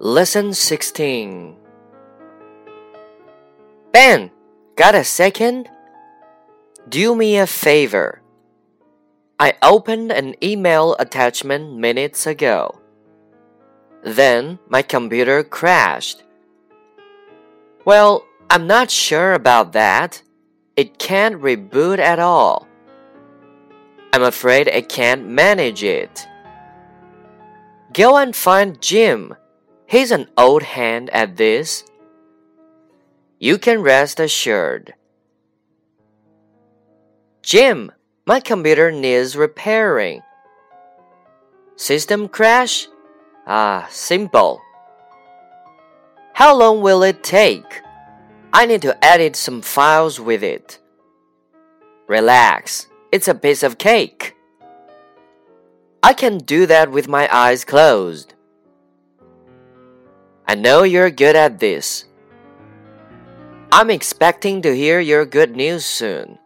Lesson 16 Ben, got a second? Do me a favor. I opened an email attachment minutes ago. Then my computer crashed. Well, I'm not sure about that. It can't reboot at all. I'm afraid I can't manage it. Go and find Jim. He's an old hand at this. You can rest assured. Jim, my computer needs repairing. System crash? Ah, simple. How long will it take? I need to edit some files with it. Relax, it's a piece of cake. I can do that with my eyes closed. I know you're good at this. I'm expecting to hear your good news soon.